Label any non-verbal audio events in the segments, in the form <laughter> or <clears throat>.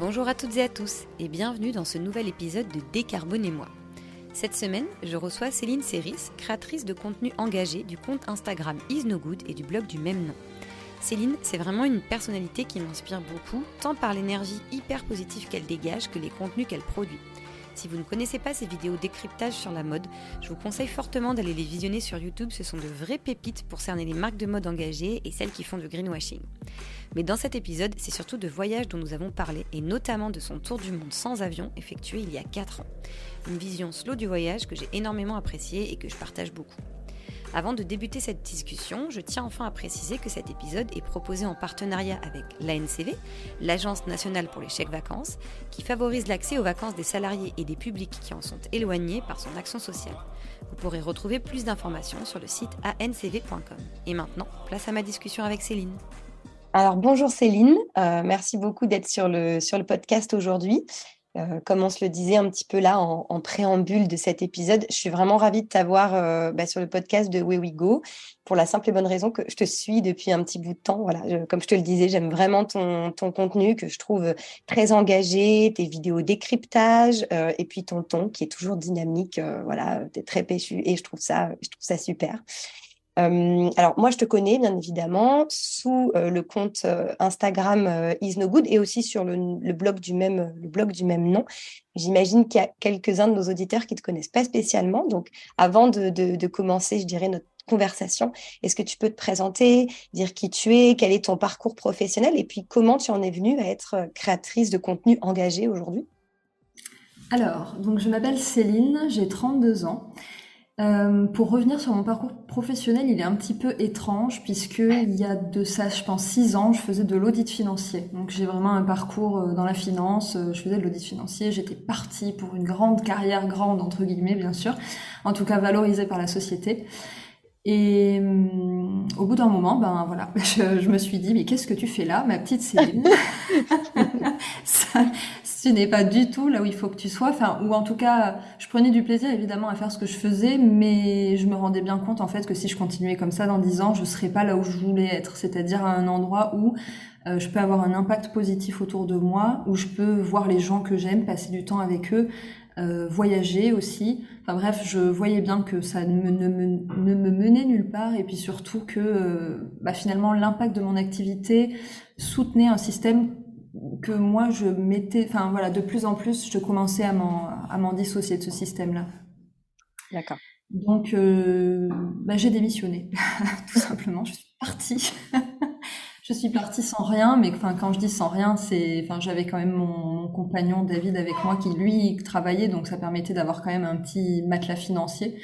Bonjour à toutes et à tous et bienvenue dans ce nouvel épisode de Décarbonez-moi. Cette semaine, je reçois Céline Serris, créatrice de contenu engagé du compte Instagram Is No Good et du blog du même nom. Céline, c'est vraiment une personnalité qui m'inspire beaucoup, tant par l'énergie hyper positive qu'elle dégage que les contenus qu'elle produit. Si vous ne connaissez pas ces vidéos décryptage sur la mode, je vous conseille fortement d'aller les visionner sur YouTube. Ce sont de vraies pépites pour cerner les marques de mode engagées et celles qui font du greenwashing. Mais dans cet épisode, c'est surtout de voyage dont nous avons parlé et notamment de son tour du monde sans avion effectué il y a 4 ans. Une vision slow du voyage que j'ai énormément appréciée et que je partage beaucoup. Avant de débuter cette discussion, je tiens enfin à préciser que cet épisode est proposé en partenariat avec l'ANCV, l'Agence nationale pour les chèques vacances, qui favorise l'accès aux vacances des salariés et des publics qui en sont éloignés par son action sociale. Vous pourrez retrouver plus d'informations sur le site ancv.com. Et maintenant, place à ma discussion avec Céline. Alors bonjour Céline, euh, merci beaucoup d'être sur le, sur le podcast aujourd'hui. Euh, comme on se le disait un petit peu là en, préambule de cet épisode, je suis vraiment ravie de t'avoir euh, bah, sur le podcast de Way We Go pour la simple et bonne raison que je te suis depuis un petit bout de temps. Voilà, comme je te le disais, j'aime vraiment ton, ton, contenu que je trouve très engagé, tes vidéos décryptage euh, et puis ton ton qui est toujours dynamique. voilà, es très péchu et je trouve ça, je trouve ça super. Euh, alors moi, je te connais bien évidemment sous euh, le compte euh, Instagram Is No Good et aussi sur le, blog du même le blog du même nom. J'imagine qu'il y a quelques-uns de nos auditeurs qui te connaissent pas spécialement. Donc, avant de, commencer, je dirais notre conversation, est-ce que tu peux te présenter, dire qui tu es, quel est ton parcours professionnel et puis comment tu en es venue à être créatrice de contenu engagé aujourd'hui? Alors, donc je m'appelle Céline, j'ai 32 ans. Euh, pour revenir sur mon parcours professionnel, il est un petit peu étrange puisque il y a de ça, je pense, six ans, je faisais de l'audit financier. Donc j'ai vraiment un parcours euh, dans la finance. Euh, je faisais de l'audit financier. J'étais partie pour une grande carrière, grande entre guillemets, bien sûr, en tout cas valorisée par la société. Et au bout d'un moment, ben voilà, <laughs> je, me suis dit, mais qu'est-ce que tu fais là, ma petite Céline? <laughs> Ça, Ce n'est pas du tout là où il faut que tu sois. Enfin, ou en tout cas, je prenais du plaisir évidemment à faire ce que je faisais, mais je me rendais bien compte en fait que si je continuais comme ça dans dix ans, je serais pas là où je voulais être, c'est-à-dire à un endroit où euh, je peux avoir un impact positif autour de moi, où je peux voir les gens que j'aime, passer du temps avec eux, euh, voyager aussi. Enfin bref, je voyais bien que ça ne me, ne me, menait nulle part et puis surtout que euh, bah, finalement l'impact de mon activité soutenait un système que moi je mettais, enfin voilà, de plus en plus je commençais à m'en dissocier de ce système-là. D'accord. Donc euh, bah, j'ai démissionné, <laughs> tout simplement, je suis partie. <laughs> Je suis partie sans rien, mais enfin quand je dis sans rien, c'est, enfin j'avais quand même mon, compagnon David avec moi qui lui travaillait, donc ça permettait d'avoir quand même un petit matelas financier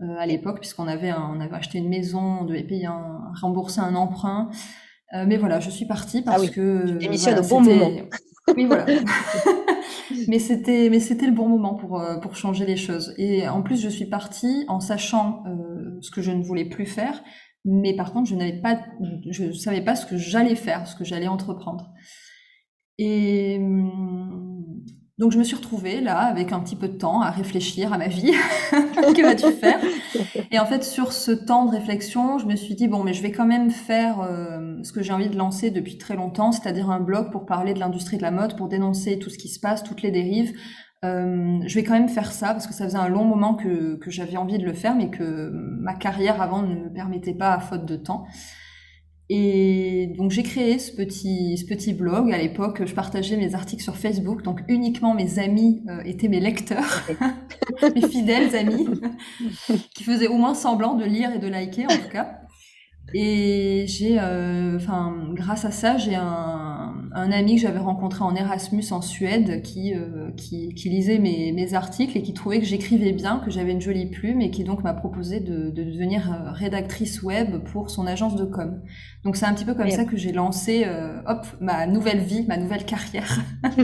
euh, à l'époque puisqu'on avait on avait acheté une maison, on devait payer un, rembourser un emprunt. Euh, mais voilà, je suis partie parce ah oui, que démissionne au bon moment. Oui voilà. <laughs> <laughs> mais c'était mais c'était le bon moment pour euh, pour changer les choses. Et en plus je suis partie en sachant ce que je ne voulais plus faire mais par contre, je n'avais pas, je savais pas ce que j'allais faire, ce que j'allais entreprendre. Et hum, donc, je me suis retrouvée là, avec un petit peu de temps, à réfléchir à ma vie. <laughs> que vas-tu faire? Et en fait, sur ce temps de réflexion, je me suis dit, bon, mais je vais quand même faire euh, ce que j'ai envie de lancer depuis très longtemps, c'est-à-dire un blog pour parler de l'industrie de la mode, pour dénoncer tout ce qui se passe, toutes les dérives, euh, je vais quand même faire ça parce que ça faisait un long moment que, que j'avais envie de le faire, mais que ma carrière avant ne me permettait pas à faute de temps. Et donc j'ai créé ce petit, ce petit blog. À l'époque, je partageais mes articles sur Facebook, donc uniquement mes amis euh, étaient mes lecteurs, <laughs> mes fidèles amis, qui faisaient au moins semblant de lire et de liker en tout cas. Et j'ai, euh, enfin, grâce à ça, j'ai un, un, ami que j'avais rencontré en Erasmus en Suède qui, euh, qui, qui, lisait mes, mes, articles et qui trouvait que j'écrivais bien, que j'avais une jolie plume et qui donc m'a proposé de, de, devenir euh, rédactrice web pour son agence de com. Donc c'est un petit peu comme ça que j'ai lancé, hop, ma nouvelle vie, ma nouvelle carrière. <laughs>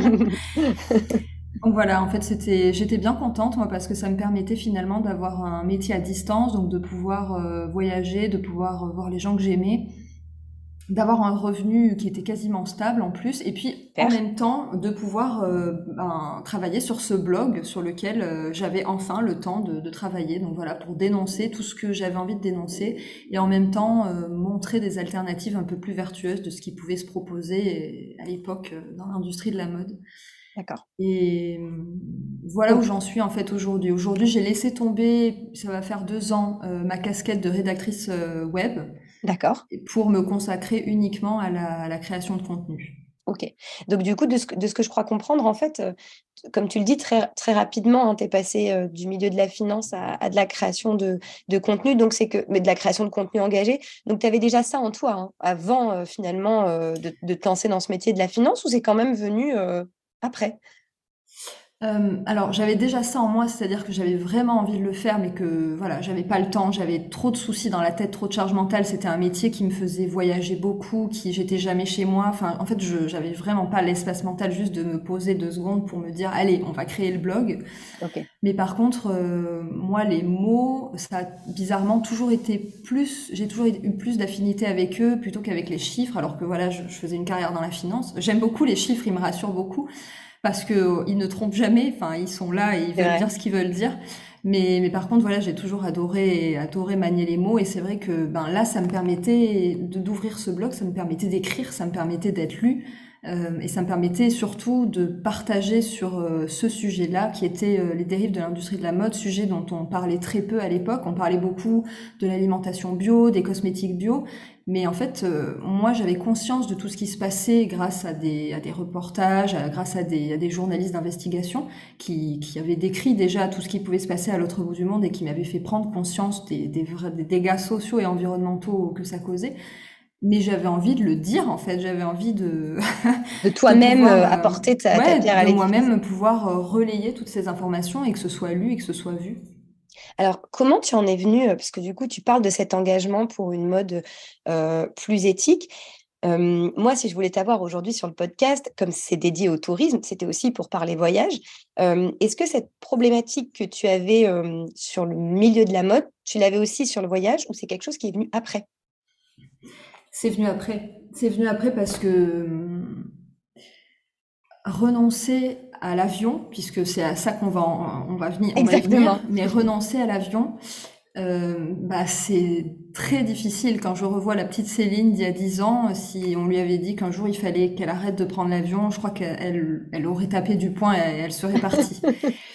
Donc voilà, en fait, c'était, j'étais bien contente moi parce que ça me permettait finalement d'avoir un métier à distance, donc de pouvoir euh, voyager, de pouvoir euh, voir les gens que j'aimais. D'avoir un revenu qui était quasiment stable en plus, et puis en même temps de pouvoir euh, ben, travailler sur ce blog sur lequel euh, j'avais enfin le temps de, travailler. Donc voilà, pour dénoncer tout ce que j'avais envie de dénoncer, et en même temps euh, montrer des alternatives un peu plus vertueuses de ce qui pouvait se proposer à l'époque dans l'industrie de la mode. D'accord. Et voilà où j'en suis en fait aujourd'hui. Aujourd'hui, j'ai laissé tomber, ça va faire deux ans, ma casquette de rédactrice web. D'accord. Pour me consacrer uniquement à la, création de contenu. Ok. Donc, du coup, de ce, que, je crois comprendre, en fait, euh, comme tu le dis très, très rapidement, hein, tu es passé euh, du milieu de la finance à, de la création de, contenu, donc c'est que, mais de la création de contenu engagé. Donc, tu avais déjà ça en toi hein, avant, euh, finalement, de, de, te lancer dans ce métier de la finance ou c'est quand même venu après? Euh, alors j'avais déjà ça en moi, c'est-à-dire que j'avais vraiment envie de le faire, mais que voilà, j'avais pas le temps, j'avais trop de soucis dans la tête, trop de charge mentale. C'était un métier qui me faisait voyager beaucoup, qui j'étais jamais chez moi. Enfin, en fait, je j'avais vraiment pas l'espace mental juste de me poser deux secondes pour me dire allez, on va créer le blog. Mais par contre, euh, moi, les mots, ça a bizarrement toujours été plus, j'ai toujours eu plus d'affinité avec eux plutôt qu'avec les chiffres, alors que voilà, je, je faisais une carrière dans la finance. J'aime beaucoup les chiffres, ils me rassurent beaucoup parce que ils ne trompent jamais. Enfin, ils sont là et ils veulent dire ce qu'ils veulent dire. Mais, mais par contre, voilà, j'ai toujours adoré, adoré manier les mots. Et c'est vrai que ben là, ça me permettait d'ouvrir ce blog, ça me permettait d'écrire, ça me permettait d'être lu. Euh, et ça me permettait surtout de partager sur euh, ce sujet-là, qui était euh, les dérives de l'industrie de la mode, sujet dont on parlait très peu à l'époque. On parlait beaucoup de l'alimentation bio, des cosmétiques bio, mais en fait, moi, j'avais conscience de tout ce qui se passait grâce à des, reportages, grâce à des, journalistes d'investigation qui, avaient décrit déjà tout ce qui pouvait se passer à l'autre bout du monde et qui m'avaient fait prendre conscience des, des dégâts sociaux et environnementaux que ça causait mais j'avais envie de le dire en fait. J'avais envie de <laughs> de toi-même euh, apporter ta, ouais, pierre à de moi-même pouvoir euh, relayer toutes ces informations et que ce soit lu et que ce soit vu. Alors comment tu en es venu euh, parce que du coup tu parles de cet engagement pour une mode plus éthique. Moi, si je voulais t'avoir aujourd'hui sur le podcast, comme c'est dédié au tourisme, c'était aussi pour parler voyage. Est-ce que cette problématique que tu avais sur le milieu de la mode, tu l'avais aussi sur le voyage ou c'est quelque chose qui est venu après? C'est venu après. C'est venu après parce que hum, renoncer à l'avion, puisque c'est à ça qu'on va, on va venir, mais renoncer à l'avion, euh, bah, c'est très difficile. Quand je revois la petite Céline d'il y a 10 ans, si on lui avait dit qu'un jour il fallait qu'elle arrête de prendre l'avion, je crois qu'elle elle aurait tapé du poing et elle serait partie. <laughs>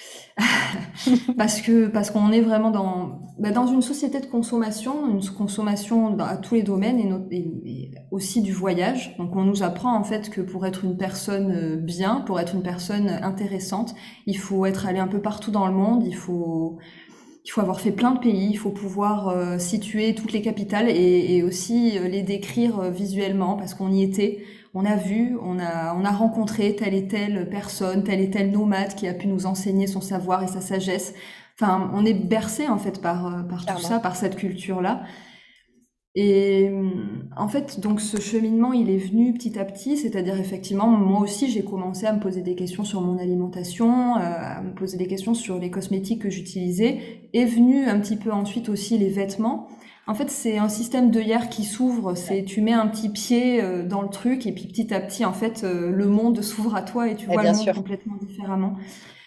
parce que parce qu'on est vraiment dans bah, dans une société de consommation, une consommation à tous les domaines et, aussi du voyage. Donc on nous apprend en fait que pour être une personne euh, bien, pour être une personne intéressante, il faut être allé un peu partout dans le monde, il faut il faut avoir fait plein de pays, il faut pouvoir euh, situer toutes les capitales et, et aussi euh, les décrire visuellement parce qu'on y était on a vu, on a, on a rencontré telle et telle personne, tel et tel nomade qui a pu nous enseigner son savoir et sa sagesse. Enfin, on est bercé en fait par, euh, par tout ça, par cette culture-là. Et en fait, donc ce cheminement, il est venu petit à petit, c'est-à-dire effectivement, moi aussi, j'ai commencé à me poser des questions sur mon alimentation, euh, à me poser des questions sur les cosmétiques que j'utilisais. Est venu un petit peu ensuite aussi les vêtements. En fait, c'est un système d'œillère qui s'ouvre. C'est tu mets un petit pied euh, dans le truc et puis petit à petit, en fait, euh, le monde <laughs> s'ouvre à toi et tu vois le monde complètement différemment.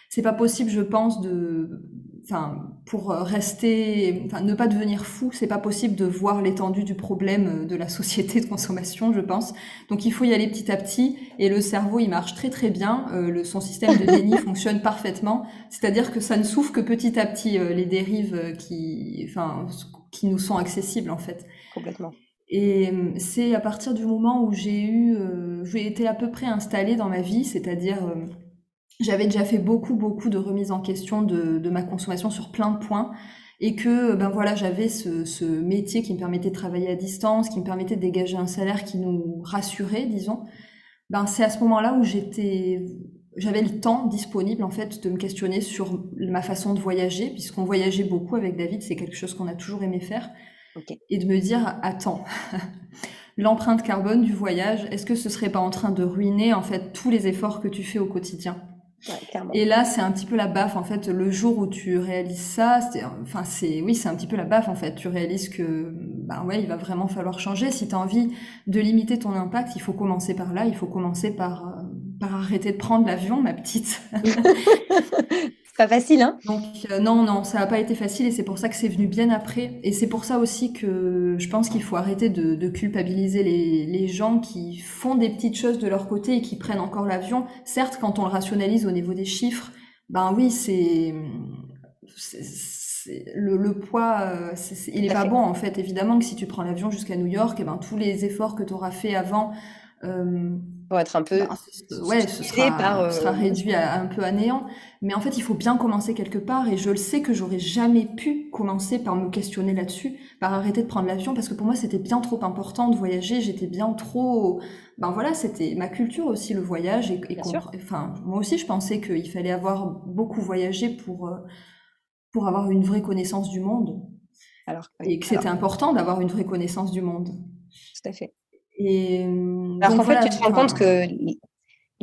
C'est pas possible, je pense, de, enfin, pour rester, enfin, ne pas devenir fou. C'est pas possible de voir l'étendue du problème de la <laughs> société de consommation, je pense. Donc, il faut y aller petit à petit. Et le cerveau, il marche très très bien. Euh, le, son système de déni <laughs> fonctionne parfaitement. C'est-à-dire que ça ne souffre que petit à petit les dérives qui, enfin qui nous sont accessibles en fait. Complètement. Et euh, c'est à partir du moment où j'ai eu, euh, j'ai été à peu près installée dans ma vie, c'est-à-dire euh, j'avais déjà fait beaucoup beaucoup de remises en question de, de, ma consommation sur plein de points et que ben voilà j'avais ce, ce, métier qui me permettait de travailler à distance, qui me permettait de dégager un salaire qui nous rassurait, disons. Ben c'est à ce moment-là où j'étais j'avais le temps disponible en fait de me questionner sur ma façon de voyager, puisqu'on voyageait beaucoup avec David, c'est quelque chose qu'on a toujours aimé faire, et de me dire attends, <laughs> l'empreinte carbone du voyage, est-ce que ce serait pas en train de ruiner en fait tous les efforts que tu fais au quotidien? Et là, c'est un petit peu la baffe en fait. Le jour où tu réalises ça, enfin c'est oui, c'est un petit peu la baffe en fait. Tu réalises que ben ouais, il va vraiment falloir changer. Si tu as envie de limiter ton impact, il faut commencer par là. Il faut commencer par, euh, par arrêter de prendre l'avion, ma petite. <laughs> pas facile, hein Donc euh, non, non, ça n'a pas été facile et c'est pour ça que c'est venu bien après. Et c'est pour ça aussi que je pense qu'il faut arrêter de, culpabiliser les, les, gens qui font des petites choses de leur côté et qui prennent encore l'avion. Certes, quand on le rationalise au niveau des chiffres, ben oui, c'est le, le, poids, euh, il n'est pas bon en fait. Évidemment que si tu prends l'avion jusqu'à New York, et eh ben, tous les efforts que tu auras fait avant euh, vont être un peu ben, ouais, ce sera, par, sera, euh, réduit à, un peu à néant. Mais en fait, il faut bien commencer quelque part. Et je le sais que j'aurais jamais pu commencer par me questionner là-dessus, par arrêter de prendre l'avion, parce que pour moi, c'était bien trop important de voyager. J'étais bien trop. Ben voilà, c'était ma culture aussi le voyage. Et, et enfin, moi aussi, je pensais qu'il fallait avoir beaucoup voyagé pour pour avoir une vraie connaissance du monde. Alors, et que c'était important d'avoir une vraie connaissance du monde. Tout à fait. Et alors qu'en fait, tu te rends compte que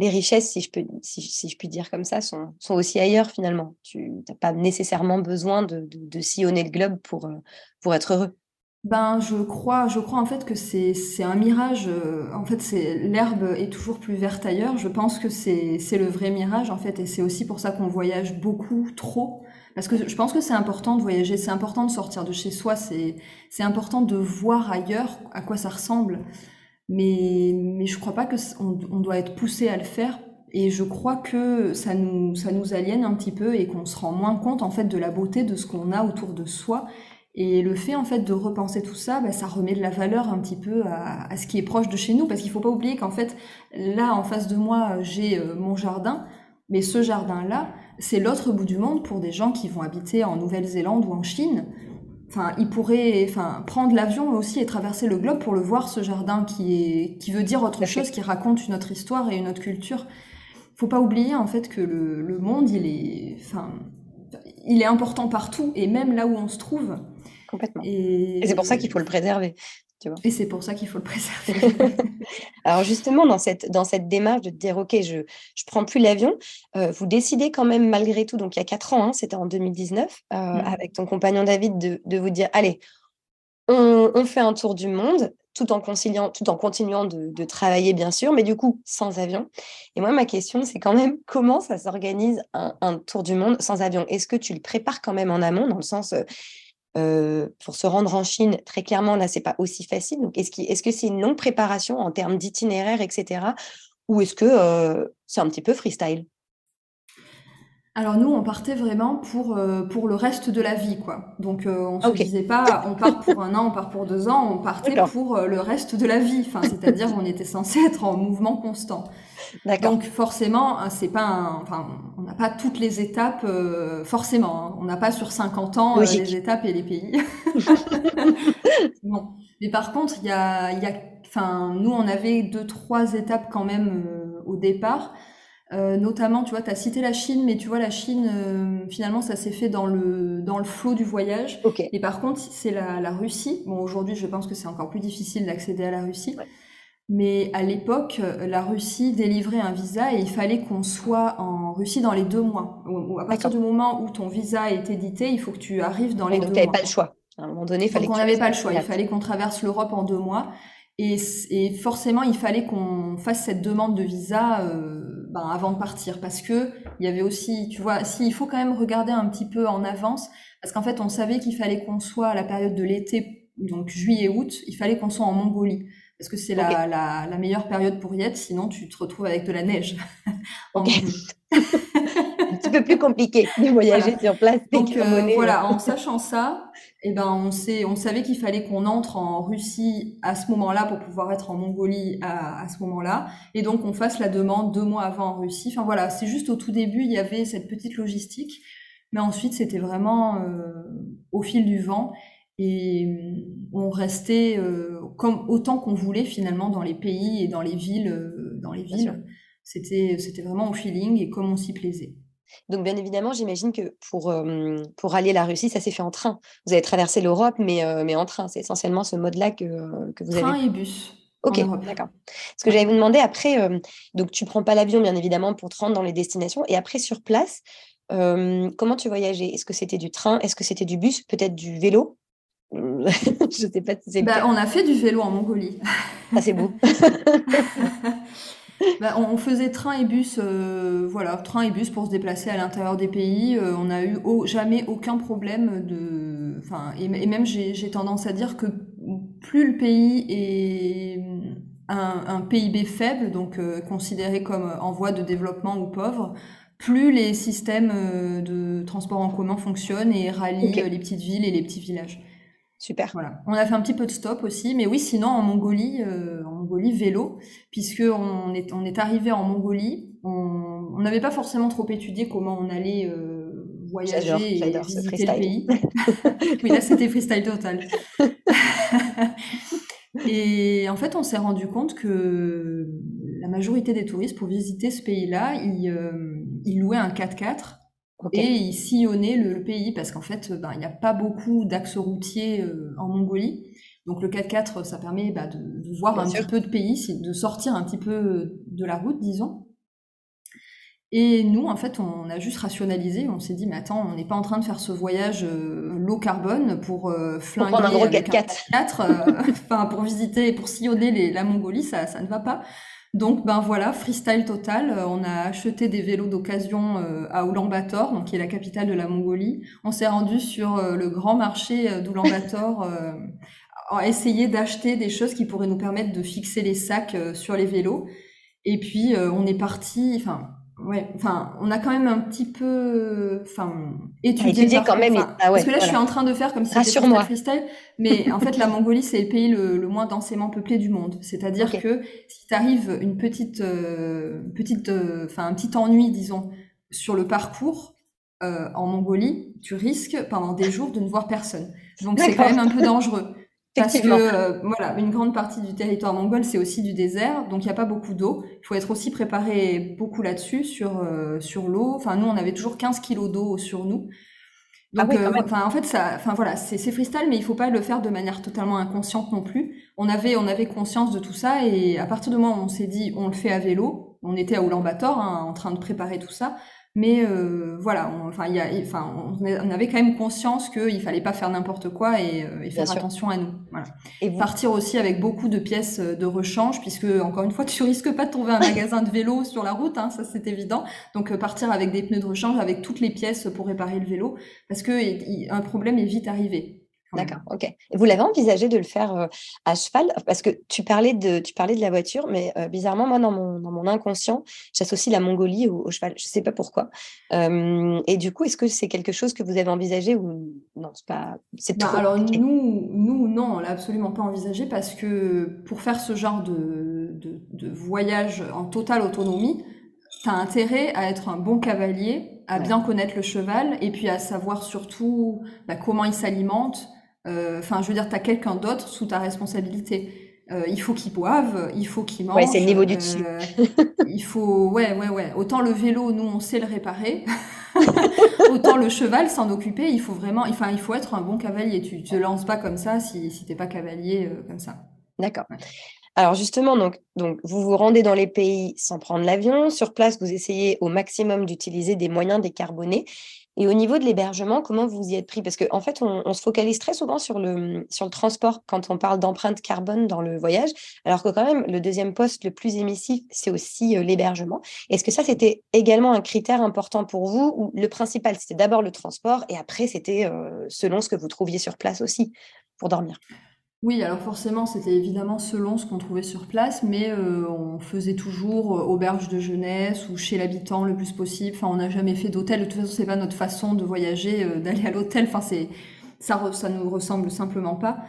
les richesses, si je peux, si, je puis dire comme ça, sont, sont aussi ailleurs finalement. Tu n'as pas nécessairement besoin de, de, sillonner le globe pour, euh, pour être heureux. Ben, je crois, je crois en fait que c'est, un mirage. Euh, en fait, c'est l'herbe est toujours plus verte ailleurs. Je pense que c'est, le vrai mirage en fait, et c'est aussi pour ça qu'on voyage beaucoup, trop, parce que je pense que c'est important de voyager, c'est important de sortir de chez soi, c'est, c'est important de voir ailleurs à quoi ça ressemble. Mais, mais je crois pas que on, doit être poussé à le faire. Et je crois que ça nous, aliène un petit peu et qu'on se rend moins compte en fait de la beauté de ce qu'on a autour de soi et le fait en fait de repenser tout ça, bah, ça remet de la valeur un petit peu à, ce qui est proche de chez nous, parce qu'il faut pas oublier qu'en fait là en face de moi j'ai euh, mon jardin, mais ce jardin-là c'est l'autre bout du monde pour des gens qui vont habiter en Nouvelle-Zélande ou en Chine. Enfin, ils pourraient enfin, prendre l'avion aussi et traverser le globe pour le voir, ce jardin qui, est, qui veut dire autre chose, qui raconte une autre histoire et une autre culture. Faut pas oublier en fait que le, le monde, il est, enfin, il est important partout et même là où on se trouve. Complètement. Et, c'est pour ça qu'il faut le préserver. Tu vois. Et c'est pour ça qu'il faut le préserver. <laughs> Alors justement, dans cette, dans cette démarche de te dire, OK, je ne prends plus l'avion, euh, vous décidez quand même malgré tout, donc il y a quatre ans, hein, c'était en 2019, euh, mmh. avec ton compagnon David, de, de vous dire, allez, on, on, fait un tour du monde tout en conciliant, tout en continuant de, de, travailler bien sûr, mais du coup sans avion. Et moi, ma question, c'est quand même comment ça s'organise un, un, tour du monde sans avion? Est-ce que tu le prépares quand même en amont, dans le sens, euh, pour se rendre en Chine, très clairement, là, c'est pas aussi facile. Donc, est-ce, que c'est une longue préparation en termes d'itinéraire, etc. Ou est-ce que c'est un petit peu freestyle? Alors nous, on partait vraiment pour, euh, pour le reste de la vie, quoi. Donc on ne se disait pas, on part pour un an, on part pour deux ans, on partait pour le reste de la vie. Enfin, c'est-à-dire on était censé <laughs> être en mouvement constant. Donc forcément, hein, c'est pas, enfin, on n'a pas toutes les étapes euh, forcément. Hein. On n'a pas sur 50 ans euh, les étapes et les pays. <laughs> bon. Mais par contre, il y a, il y a, enfin, nous on avait deux trois étapes quand même euh, au départ. Notamment, tu vois, tu as cité la Chine, mais tu vois, la Chine, finalement, ça s'est fait dans le, dans le flot du voyage. Et par contre, c'est la, la Russie. Bon, aujourd'hui, je pense que c'est encore plus difficile d'accéder à la Russie. Mais à l'époque, euh, la Russie délivrait un visa et il fallait qu'on soit en Russie dans les deux mois. À partir du moment où ton visa est édité, il faut que tu arrives dans les deux mois. Donc, pas le choix. À un moment donné, il fallait. Donc, on n'avait pas le choix. Il fallait qu'on traverse l'Europe en deux mois. Et, et forcément, il fallait qu'on fasse cette demande de visa euh, ben, avant de partir. Parce que il y avait aussi, tu vois, si, il faut quand même regarder un petit peu en avance. Parce qu'en fait, on savait qu'il fallait qu'on soit à la période de l'été, donc juillet-août, il fallait qu'on soit en Mongolie parce que c'est la, la, la, meilleure période pour y être, sinon tu te retrouves avec de la neige. <laughs> petit <laughs> peu plus compliqué de voyager sur place. Donc euh, voilà, en sachant ça, eh ben on sait, on savait qu'il fallait qu'on entre en Russie à ce moment-là pour pouvoir être en Mongolie à, à ce moment-là, et donc on fasse la demande deux mois avant en Russie. Enfin voilà, c'est juste au tout début il y avait cette petite logistique, mais ensuite c'était vraiment euh, au fil du vent et on restait euh, comme autant qu'on voulait finalement dans les pays et dans les villes. Dans les villes, c'était c'était vraiment au feeling et comme on s'y plaisait. Donc bien évidemment, j'imagine que pour, euh, pour aller à la Russie, ça s'est fait en train. Vous avez traversé l'Europe, mais, mais en train. C'est essentiellement ce mode-là que, que vous train avez. Train et bus. Ok, d'accord. Ce que j'allais vous demander après, donc tu prends pas l'avion bien évidemment pour te rendre dans les destinations, et après sur place, comment tu voyageais? Est-ce que c'était du train? Est-ce que c'était du bus? Peut-être du vélo? <laughs> Je sais pas si c'est bah, On a fait du vélo en Mongolie. Ah, c'est beau. <laughs> <laughs> bah, on faisait train et bus, euh, voilà, train et bus pour se déplacer à l'intérieur des pays. Euh, on n'a eu jamais aucun problème de, enfin, et, même j'ai tendance à dire que plus le pays est un, un PIB faible, donc euh, considéré comme en voie de développement ou pauvre, plus les systèmes de transport en commun fonctionnent et rallient les petites villes et les petits villages. Super. Voilà. On a fait un petit peu de stop aussi, mais oui, sinon en Mongolie, euh, Mongolie vélo, puisque on est on est arrivé en Mongolie, on n'avait pas forcément trop étudié comment on allait euh, voyager et visiter le pays. <laughs> oui, là c'était freestyle total. <laughs> et en fait, on s'est rendu compte que la majorité des touristes pour visiter ce pays-là, ils, euh, ils louaient un 4x4 et il sillonnait le, pays parce qu'en fait, ben, il n'y a pas beaucoup d'axes routiers euh, en Mongolie. Donc le 4x4, ça permet bah, de, voir un petit peu de pays, de sortir un petit peu de la route, disons. Et nous, en fait, on a juste rationalisé. On s'est dit, mais attends, on n'est pas en train de faire ce voyage euh, low carbone pour euh, flinguer un gros 4x4, <laughs> enfin pour visiter, pour sillonner la Mongolie, ça, ça ne va pas. Donc ben voilà, freestyle total. Euh, on a acheté des vélos d'occasion euh, à Ulaanbaatar, donc qui est la capitale de la Mongolie. On s'est rendu sur euh, le grand marché d'Ulaanbaatar <laughs> a essayé d'acheter des choses qui pourraient nous permettre de fixer les sacs sur les vélos. Et puis on est parti, enfin Ouais, enfin, on a quand même un petit peu, enfin, étudié, quand même. Ah parce que là, je suis en train de faire comme si c'était moi freestyle, mais en fait, la Mongolie, c'est le pays le, moins densément peuplé du monde. C'est-à-dire que si t'arrives une petite, euh, petite, euh, enfin, un petit ennui, disons, sur le parcours euh, en Mongolie, tu risques pendant des jours de ne voir personne. Donc, c'est quand même un peu dangereux. Parce que euh, voilà, une grande partie du territoire mongol, c'est aussi du désert, donc il n'y a pas beaucoup d'eau. Il faut être aussi préparé beaucoup là-dessus, sur, euh, sur l'eau. Enfin, nous, on avait toujours 15 kilos d'eau sur nous. Ah donc, euh, en fait, ça, enfin voilà, c'est freestyle, mais il faut pas le faire de manière totalement inconsciente non plus. On avait, on avait conscience de tout ça, et à partir du moment où on s'est dit, on le fait à vélo, on était à Ulaanbaatar hein, en train de préparer tout ça. Mais euh, voilà, on, enfin, il y a, enfin, on avait quand même conscience qu'il fallait pas faire n'importe quoi et, euh, faire attention à nous. Voilà. Et partir aussi avec beaucoup de pièces de rechange, puisque encore une fois, <laughs> tu risques pas de trouver un magasin de vélo sur la route, hein, ça c'est évident. Donc euh, partir avec des pneus de rechange, avec toutes les pièces pour réparer le vélo, parce que un problème est vite arrivé. D'accord, ok. vous l'avez envisagé de le faire euh, à cheval? Parce que tu parlais de, tu parlais de la voiture, mais euh, bizarrement, moi, dans mon, dans mon inconscient, j'associe la Mongolie au, cheval. Je ne sais pas pourquoi. et du coup, est-ce que c'est quelque chose que vous avez envisagé ou non C'est pas. C'est bah, alors nous, nous, non, on l'a absolument pas envisagé parce que pour faire ce genre de, de, de voyage en totale autonomie, tu as intérêt à être un bon cavalier, à bien connaître le cheval et puis à savoir surtout bah, comment il s'alimente enfin, je veux dire, tu as quelqu'un d'autre sous ta responsabilité. Euh, il faut qu'il boive, il faut qu'il mange. Ouais, c'est le niveau du dessus. Euh, il faut, ouais, ouais, ouais. Autant le vélo, nous, on sait le réparer. <laughs> Autant le cheval, s'en occuper, il faut vraiment, enfin, il faut être un bon cavalier. Tu te lances pas comme ça si, si t'es pas cavalier comme ça. D'accord. Alors justement, donc, donc, vous vous rendez dans les pays sans prendre l'avion. Sur place, vous essayez au maximum d'utiliser des moyens décarbonés. Et au niveau de l'hébergement, comment vous y êtes pris? Parce qu'en fait, on, se focalise très souvent sur le, sur le transport quand on parle d'empreinte carbone dans le voyage, alors que quand même, le deuxième poste le plus émissif, c'est aussi euh, l'hébergement. Est-ce que ça, c'était également un critère important pour vous ou le principal, c'était d'abord le transport et après, c'était euh, selon ce que vous trouviez sur place aussi pour dormir? Oui, alors forcément, c'était évidemment selon ce qu'on trouvait sur place, mais euh, on faisait toujours euh, auberge de jeunesse ou chez l'habitant le plus possible. Enfin, on n'a jamais fait d'hôtel. De toute façon, c'est pas notre façon de voyager, euh, d'aller à l'hôtel. Enfin, c'est ça, ça nous ressemble simplement pas.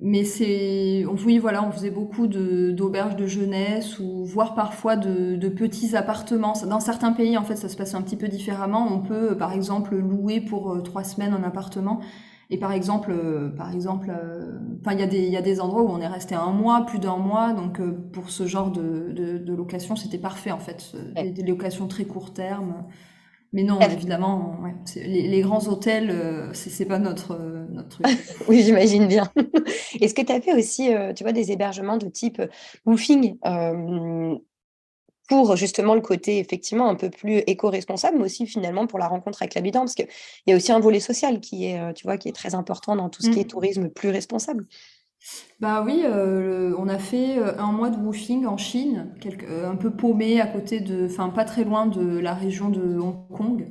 mais c'est, oui, voilà, on faisait beaucoup d'auberges de, jeunesse ou voire parfois de, de, petits appartements. Dans certains pays, en fait, ça se passe un petit peu différemment. On peut, par exemple, louer pour trois semaines un appartement. Et par exemple, euh, par exemple, euh, enfin, il y a des, il y a des endroits où on est resté un mois, plus d'un mois. Donc, euh, pour ce genre de, de, location, c'était parfait, en fait. Des, locations très court terme. Mais non, évidemment, ouais, les, les, grands hôtels, c'est pas notre, notre truc. <laughs> oui, j'imagine bien. <laughs> Est-ce que tu as fait aussi, tu vois, des hébergements de type woofing pour justement le côté effectivement un peu plus éco-responsable, mais aussi finalement pour la rencontre avec l'habitant, parce qu'il y a aussi un volet social qui est, tu vois, qui est très important dans tout ce qui est mmh. tourisme plus responsable. Bah oui, euh, on a fait euh, un mois de woofing en Chine, euh, un peu paumé à côté de, enfin pas très loin de la région de Hong Kong.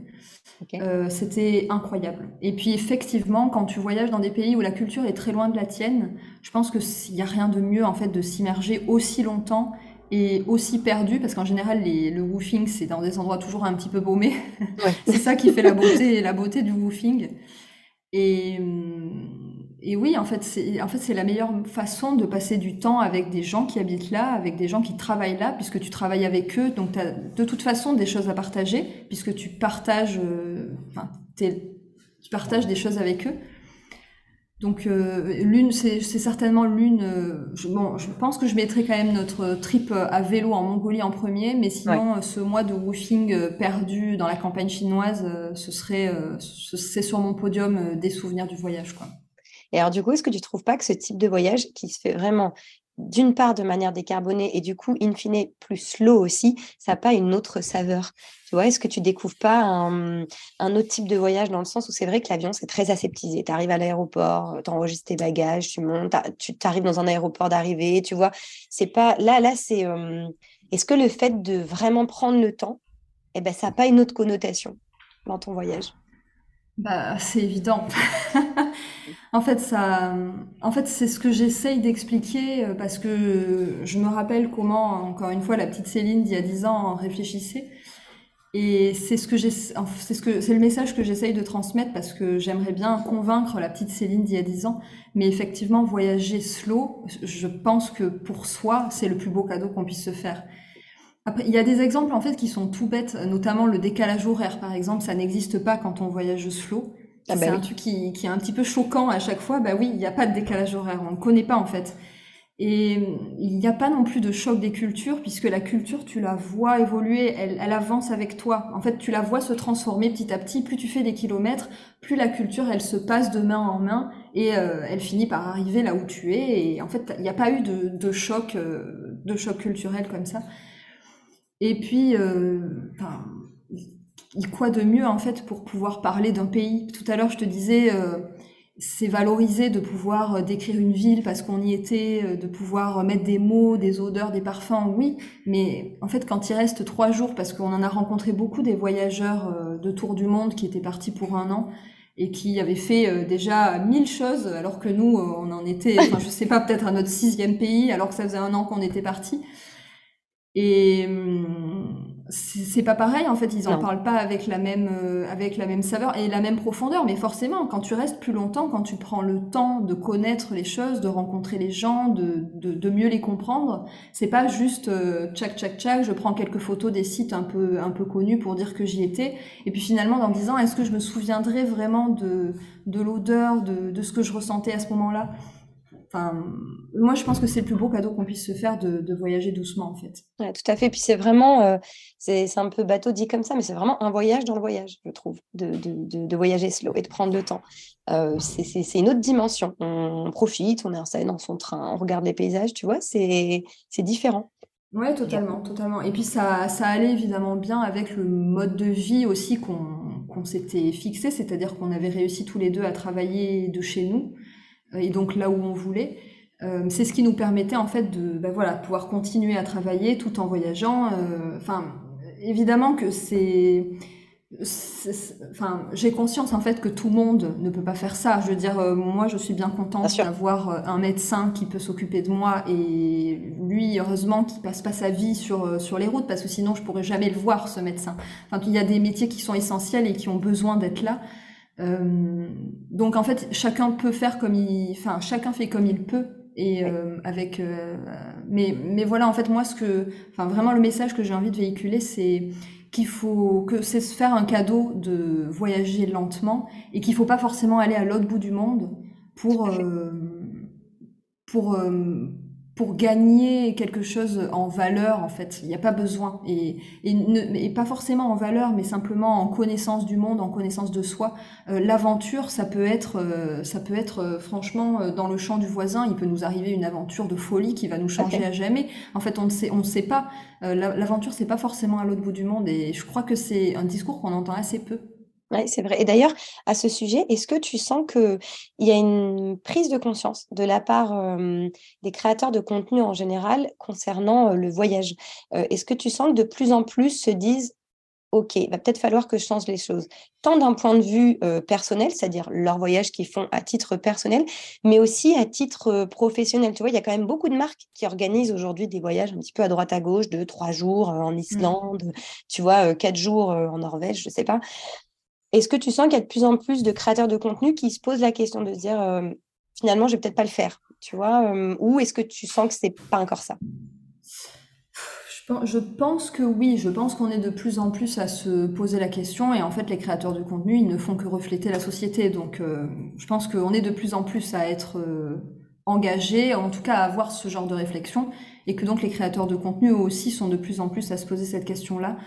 c'était incroyable. Et puis effectivement, quand tu voyages dans des pays où la culture est très loin de la tienne, je pense que s'il n'y a rien de mieux en fait de s'immerger aussi longtemps et aussi perdu, parce qu'en général le woofing c'est dans des endroits toujours un petit peu paumés. <laughs> c'est ça qui fait la beauté, la beauté du woofing. Et et oui, en fait, c'est en fait c'est la meilleure façon de passer du temps avec des gens qui habitent là, avec des gens qui travaillent là, puisque tu travailles avec eux, donc tu as de toute façon des choses à partager, puisque tu partages, euh, enfin, tu partages des choses avec eux. Donc euh, l'une, c'est certainement l'une. Euh, je, bon, je pense que je mettrai quand même notre trip à vélo en Mongolie en premier, mais sinon ce mois de woofing perdu dans la campagne chinoise, ce serait, c'est sur mon podium des souvenirs du voyage, quoi. Et alors, du coup, est-ce que tu ne trouves pas que ce type de voyage qui se fait vraiment d'une part de manière décarbonée et du coup, in fine, plus slow aussi, ça n'a pas une autre saveur Tu vois, est-ce que tu découvres pas un, autre type de voyage dans le sens où c'est vrai que l'avion, c'est très aseptisé. Tu arrives à l'aéroport, tu enregistres tes bagages, tu montes, tu arrives dans un aéroport d'arrivée, tu vois. C'est pas... Là, là, c'est... Est-ce que le fait de vraiment prendre le temps, eh ben, ça n'a pas une autre connotation dans ton voyage? Bah, c'est évident. <laughs> en fait, ça, en fait, c'est ce que j'essaye d'expliquer euh, parce que je me rappelle comment, encore une fois, la petite Céline d'il y a dix ans réfléchissait. Et c'est ce que c'est ce que, c'est le message que j'essaye de transmettre parce que j'aimerais bien convaincre la petite Céline d'il y a dix ans. Mais effectivement, voyager slow, je pense que pour soi, c'est le plus beau cadeau qu'on puisse se faire. Après, il y a des exemples en fait qui sont tout bêtes, notamment le décalage horaire, par exemple, ça n'existe pas quand on voyage slow. Ah c'est bah un truc qui, qui, est un petit peu choquant à chaque fois. Bah oui, il n'y a pas de décalage horaire, on ne connaît pas en fait. Et il n'y a pas non plus de choc des cultures, puisque la culture, tu la vois évoluer, elle, elle, avance avec toi. En fait, tu la vois se transformer petit à petit. Plus tu fais des kilomètres, plus la culture, elle se passe de main en main et euh, elle finit par arriver là où tu es. Et en fait, il n'y a pas eu de, de choc, euh, de choc culturel comme ça. Et puis, euh, quoi de mieux en fait pour pouvoir parler d'un pays Tout à l'heure, je te disais, euh, c'est valorisé de pouvoir euh, décrire une ville parce qu'on y était, de pouvoir mettre des mots, des odeurs, des parfums, oui. Mais en fait, quand il reste trois jours, parce qu'on en a rencontré beaucoup des voyageurs de tour du monde qui étaient partis pour un an et qui avaient fait déjà mille choses, alors que nous, on en était, enfin, je sais pas, peut-être à notre sixième pays, alors que ça faisait un an qu'on était partis. Et hum, c'est pas pareil, en fait, ils en parlent pas avec la même euh, avec la même saveur et la même profondeur. Mais forcément, quand tu restes plus longtemps, quand tu prends le temps de connaître les choses, de rencontrer les gens, de, de, de mieux les comprendre, c'est pas juste euh, tchac tchac tchac, je prends quelques photos des sites un peu un peu connus pour dire que j'y étais. Et puis finalement, dans 10 ans, est-ce que je me souviendrai vraiment de de l'odeur, de, de ce que je ressentais à ce moment-là? Enfin, moi, je pense que c'est le plus beau cadeau qu'on puisse se faire de, voyager doucement, en fait. Ouais, tout à fait. Puis c'est vraiment, euh, c'est un peu bateau dit comme ça, mais c'est vraiment un voyage dans le voyage, je trouve, de, de voyager slow et de prendre le temps. Euh, c'est une autre dimension. On, profite, on est installé dans son train, on regarde les paysages, tu vois, c'est différent. Ouais, totalement, totalement. Et puis ça, ça allait évidemment bien avec le mode de vie aussi qu'on s'était fixé, c'est-à-dire qu'on avait réussi tous les deux à travailler de chez nous et donc là où on voulait. Euh, c'est ce qui nous permettait en fait de ben voilà, pouvoir continuer à travailler tout en voyageant. Euh, enfin, évidemment que c'est enfin, j'ai conscience en fait que tout le monde ne peut pas faire ça. Je veux dire, euh, moi, je suis bien contente d'avoir un médecin qui peut s'occuper de moi et lui, heureusement, qui passe pas sa vie sur sur les routes parce que sinon, je pourrais jamais le voir ce médecin. Enfin, il y a des métiers qui sont essentiels et qui ont besoin d'être là. Euh, donc en fait, chacun peut faire comme il, enfin chacun fait comme il peut et euh, avec, euh, mais mais voilà en fait moi ce que, enfin vraiment le message que j'ai envie de véhiculer c'est qu'il faut que c'est se faire un cadeau de voyager lentement et qu'il faut pas forcément aller à l'autre bout du monde pour pour pour gagner quelque chose en valeur, en fait. Il n'y a pas besoin. Et, et, ne, et, pas forcément en valeur, mais simplement en connaissance du monde, en connaissance de soi. Euh, L'aventure, ça peut être, euh, ça peut être euh, franchement dans le champ du voisin. Il peut nous arriver une aventure de folie qui va nous changer okay. à jamais. En fait, on ne sait, on ne sait pas. L'aventure, c'est pas forcément à l'autre bout du monde. Et je crois que c'est un discours qu'on entend assez peu. Oui, c'est vrai. Et d'ailleurs, à ce sujet, est-ce que tu sens qu'il y a une prise de conscience de la part euh, des créateurs de contenu en général concernant euh, le voyage? Euh, Est-ce que tu sens que de plus en plus se disent OK, il va peut-être falloir que je change les choses, tant d'un point de vue personnel, c'est-à-dire leur voyage qu'ils font à titre personnel, mais aussi à titre professionnel. Tu vois, il y a quand même beaucoup de marques qui organisent aujourd'hui des voyages un petit peu à droite à gauche, de trois jours en Islande, mmh. tu vois, quatre jours en Norvège, je sais pas. Est-ce que tu sens qu'il y a de plus en plus de créateurs de contenu qui se posent la question de se dire euh, finalement, je vais peut-être pas le faire, tu vois euh, Ou est-ce que tu sens que c'est pas encore ça? Je pense que oui, je pense qu'on est de plus en plus à se poser la question et en fait les créateurs de contenu, ils ne font que refléter la société. Donc euh, je pense qu'on est de plus en plus à être engagés, en tout cas à avoir ce genre de réflexion et que donc les créateurs de contenu eux aussi sont de plus en plus à se poser cette question-là.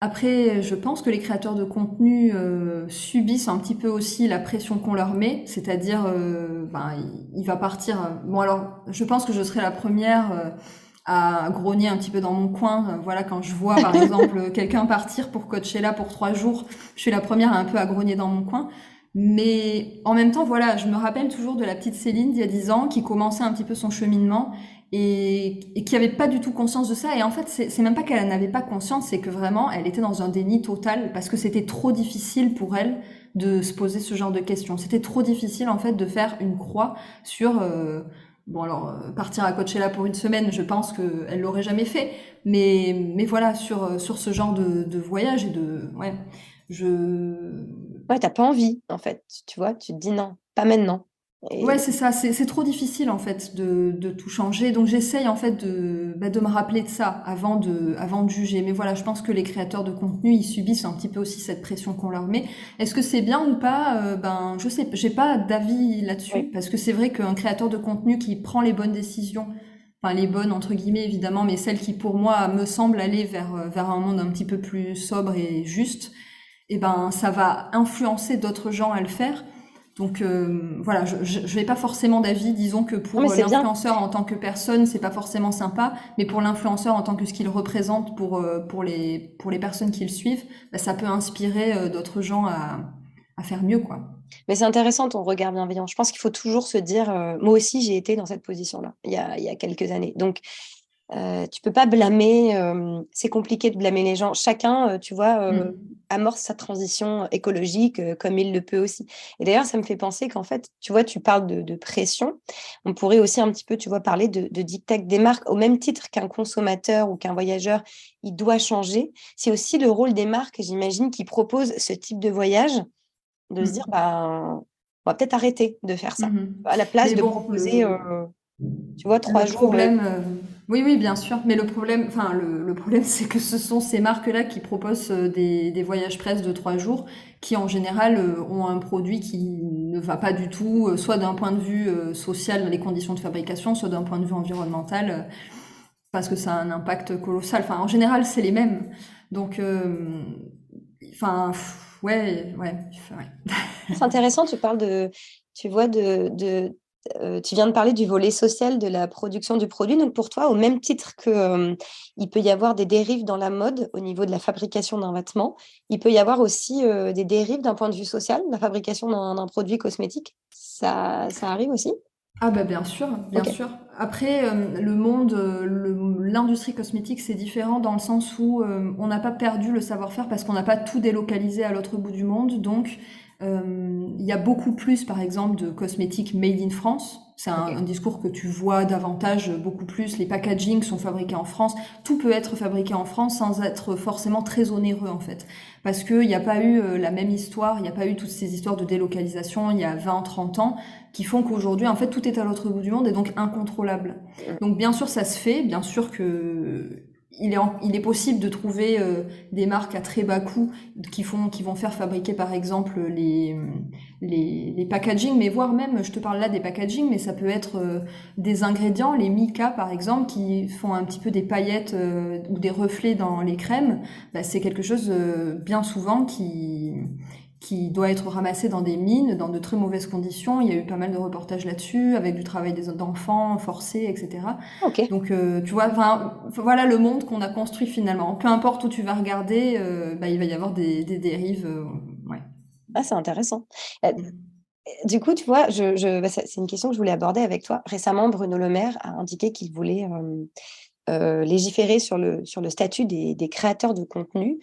Après, je pense que les créateurs de contenu euh, subissent un petit peu aussi la pression qu'on leur met, c'est-à-dire, euh, ben, il, il, va partir. Bon, alors, je pense que je serai la première euh, à grogner un petit peu dans mon coin. voilà, quand je vois, par <laughs> exemple, quelqu'un partir pour coacher là pour trois jours, je suis la première un peu à grogner dans mon coin. Mais en même temps, voilà, je me rappelle toujours de la petite Céline d'il y a dix ans qui commençait un petit peu son cheminement et, et qui avait pas du tout conscience de ça. Et en fait, c'est même pas qu'elle n'avait pas conscience, c'est que vraiment, elle était dans un déni total parce que c'était trop difficile pour elle de se poser ce genre de questions. C'était trop difficile en fait de faire une croix sur euh, bon alors euh, partir à Coachella pour une semaine, je pense que elle l'aurait jamais fait, mais mais voilà sur sur ce genre de, de voyage et de ouais je ouais t'as pas envie en fait, tu vois, tu te dis non, pas maintenant. Et... Ouais, c'est ça. C'est trop difficile en fait de, de tout changer. Donc j'essaye en fait de, bah, de me rappeler de ça avant de, avant de juger. Mais voilà, je pense que les créateurs de contenu ils subissent un petit peu aussi cette pression qu'on leur met. Est-ce que c'est bien ou pas? Euh, Ben, je sais, j'ai pas d'avis là-dessus oui. parce que c'est vrai qu'un créateur de contenu qui prend les bonnes décisions, enfin les bonnes entre guillemets évidemment, mais celles qui pour moi me semblent aller vers vers un monde un petit peu plus sobre et juste, et eh ben ça va influencer d'autres gens à le faire. Donc euh, voilà, je vais pas forcément d'avis. Disons que pour l'influenceur en tant que personne, c'est pas forcément sympa, mais pour l'influenceur en tant que ce qu'il représente pour euh, pour les pour les personnes qui le suivent, bah, ça peut inspirer euh, d'autres gens à à faire mieux quoi. Mais c'est intéressant ton regard bienveillant. Je pense qu'il faut toujours se dire, euh, moi aussi j'ai été dans cette position-là il y a il y a quelques années. Donc euh, tu peux pas blâmer, euh, c'est compliqué de blâmer les gens. Chacun, euh, tu vois, mmh. amorce sa transition écologique comme il le peut aussi. Et d'ailleurs, ça me fait penser qu'en fait, tu vois, tu parles de, de, pression. On pourrait aussi un petit peu, tu vois, parler de, de dictat des marques au même titre qu'un consommateur ou qu'un voyageur, il doit changer. C'est aussi le rôle des marques, j'imagine, qui proposent ce type de voyage, de se dire, bah, on va peut-être arrêter de faire ça, mmh. à la place Mais de bon, proposer, tu vois, trois jours. Problème, oui, oui, bien sûr. Mais le problème, enfin, le, problème, <laughs> c'est que ce sont ces marques-là qui proposent euh, des, voyages presse de trois jours, qui en général euh, ont un produit qui ne va pas du tout, euh, soit d'un point de vue social, les conditions de fabrication, soit d'un point de vue environnemental, parce que ça a un impact colossal. Enfin, en général, c'est les mêmes. Donc, enfin, ouais, ouais. C'est intéressant. Tu parles de, tu vois, de euh, tu viens de parler du volet social de la production du produit. Donc pour toi, au même titre que euh, il peut y avoir des dérives dans la mode au niveau de la fabrication d'un vêtement, il peut y avoir aussi euh, des dérives d'un point de vue social, la fabrication d'un produit cosmétique. Ça, ça arrive aussi? Ah bah bien sûr, bien okay. sûr. Après, euh, le monde, l'industrie cosmétique, c'est différent dans le sens où euh, on n'a pas perdu le savoir-faire parce qu'on n'a pas tout délocalisé à l'autre bout du monde. Donc, il y a beaucoup plus, par exemple, de cosmétiques made in France. C'est un, okay. un, discours que tu vois davantage, beaucoup plus. Les packagings sont fabriqués en France. Tout peut être fabriqué en France sans être forcément très onéreux, en fait. Parce qu'il n'y a pas eu euh, la même histoire, il n'y a pas eu toutes ces histoires de délocalisation il y a 20, 30 ans qui font qu'aujourd'hui, en fait, tout est à l'autre bout du monde et donc incontrôlable. Donc, bien sûr, ça se fait. Bien sûr que il est, il est possible de trouver euh, des marques à très bas coût qui font, qui vont faire fabriquer par exemple les, les, les packaging, mais voire même, je te parle là des packaging, mais ça peut être euh, des ingrédients, les mica par exemple, qui font un petit peu des paillettes euh, ou des reflets dans les crèmes. Bah, c'est quelque chose bien souvent qui qui doit être ramassé dans des mines, dans de très mauvaises conditions. Il y a eu pas mal de reportages là-dessus, avec du travail des enfants forcés, etc. Donc, euh, tu vois, voilà le monde qu'on a construit finalement. Peu importe où tu vas regarder, euh, bah, il va y avoir des, dérives. Euh, ouais. Ah, c'est intéressant. Mm. Du coup, tu vois, je, je bah, c'est une question que je voulais aborder avec toi. Récemment, Bruno Le Maire a indiqué qu'il voulait légiférer sur le, sur le statut des, des créateurs de contenu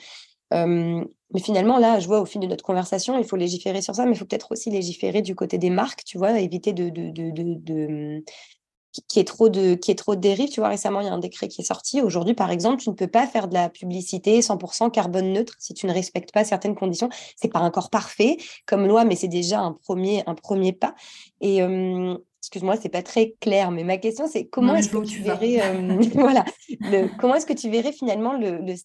mais finalement, là, je vois au fil de notre conversation, il faut légiférer sur ça, mais il faut peut-être aussi légiférer du côté des marques, tu vois, éviter de, de, de, de qui est trop de qui est trop de dérives. Tu vois, récemment, il y a un décret qui est sorti. Aujourd'hui, par exemple, tu ne peux pas faire de la publicité 100% carbone neutre si tu ne respectes pas certaines conditions. C'est pas encore parfait comme loi, mais c'est déjà un premier un premier pas. Et excuse-moi, c'est pas très clair, mais ma question c'est comment est-ce que tu verrais, <laughs> voilà, comment est-ce que tu verrais finalement le, le,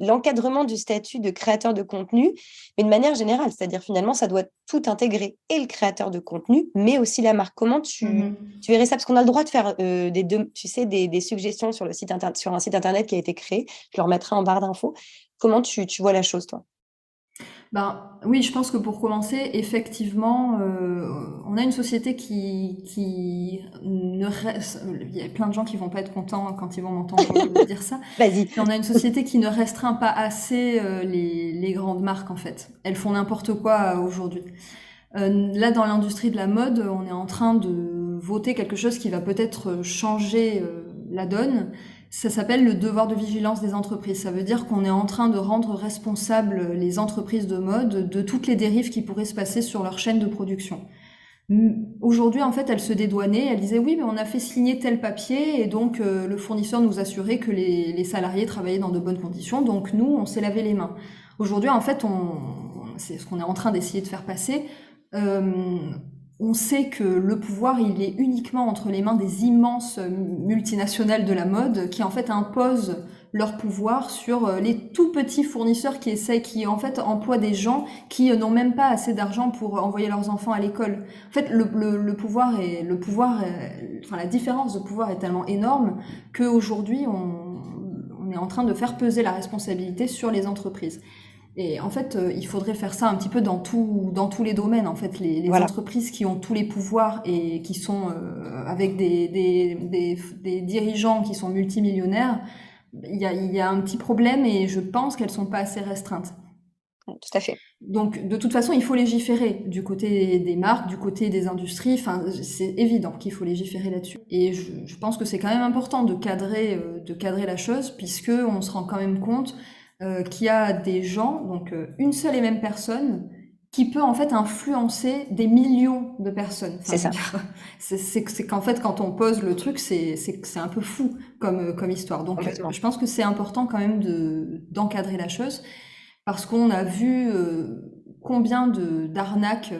l'encadrement du statut de créateur de contenu, mais de manière générale, c'est-à-dire finalement, ça doit tout intégrer, et le créateur de contenu, mais aussi la marque. Comment tu, mmh tu verrais ça? Parce qu'on a le droit de faire euh, des, tu sais, des, suggestions sur, le site sur un site internet qui a été créé, je le remettrai en barre d'infos. Comment tu, tu vois la chose, toi? Ben oui, je pense que pour commencer, effectivement, euh, on a une société qui, qui ne reste. Il y a plein de gens qui vont pas être contents quand ils vont m'entendre <laughs> dire ça. Vas-y. On a une société qui ne restreint pas assez euh, les, les, grandes marques en fait. Elles font n'importe quoi euh, aujourd'hui. Euh, là, dans l'industrie de la mode, on est en train de voter quelque chose qui va peut-être changer la donne ça s'appelle le devoir de vigilance des entreprises. Ça veut dire qu'on est en train de rendre responsables les entreprises de mode de toutes les dérives qui pourraient se passer sur leur chaîne de production. Aujourd'hui, en fait, elle se dédouanait, elle disait oui, mais on a fait signer tel papier et donc euh, le fournisseur nous assurait que les, les, salariés travaillaient dans de bonnes conditions, donc nous, on s'est lavé les mains. Aujourd'hui, en fait, on, c'est ce qu'on est en train d'essayer de faire passer. Euh, on sait que le pouvoir, il est uniquement entre les mains des immenses multinationales de la mode qui en fait imposent leur pouvoir sur euh, les tout petits fournisseurs qui essaient, qui en fait emploient des gens qui n'ont même pas assez d'argent pour envoyer leurs enfants à l'école. En fait, le, pouvoir est, le pouvoir, enfin la différence de pouvoir est tellement énorme qu'aujourd'hui on, on est en train de faire peser la responsabilité sur les entreprises. Et en fait, euh, il faudrait faire ça un petit peu dans, tout, dans tous les domaines. En fait, les, les entreprises qui ont tous les pouvoirs et qui sont euh, avec des, des, des, des, dirigeants qui sont multimillionnaires, il y a, il y a un petit problème et je pense qu'elles sont pas assez restreintes. Tout à fait. Donc, de toute façon, il faut légiférer du côté des marques, du côté des industries. Enfin, c'est évident qu'il faut légiférer là-dessus. Et je, je, pense que c'est quand même important de cadrer, euh, de cadrer la chose, puisque on se rend quand même compte euh, qu'il y a des gens, donc euh, une seule et même personne, qui peut en fait influencer des millions de personnes. c'est ça. <laughs> C'est qu'en fait, quand on pose le truc, c'est un peu fou comme, euh, comme histoire. Donc, je pense que c'est important quand même d'encadrer la chose, parce qu'on a vu combien d'arnaques,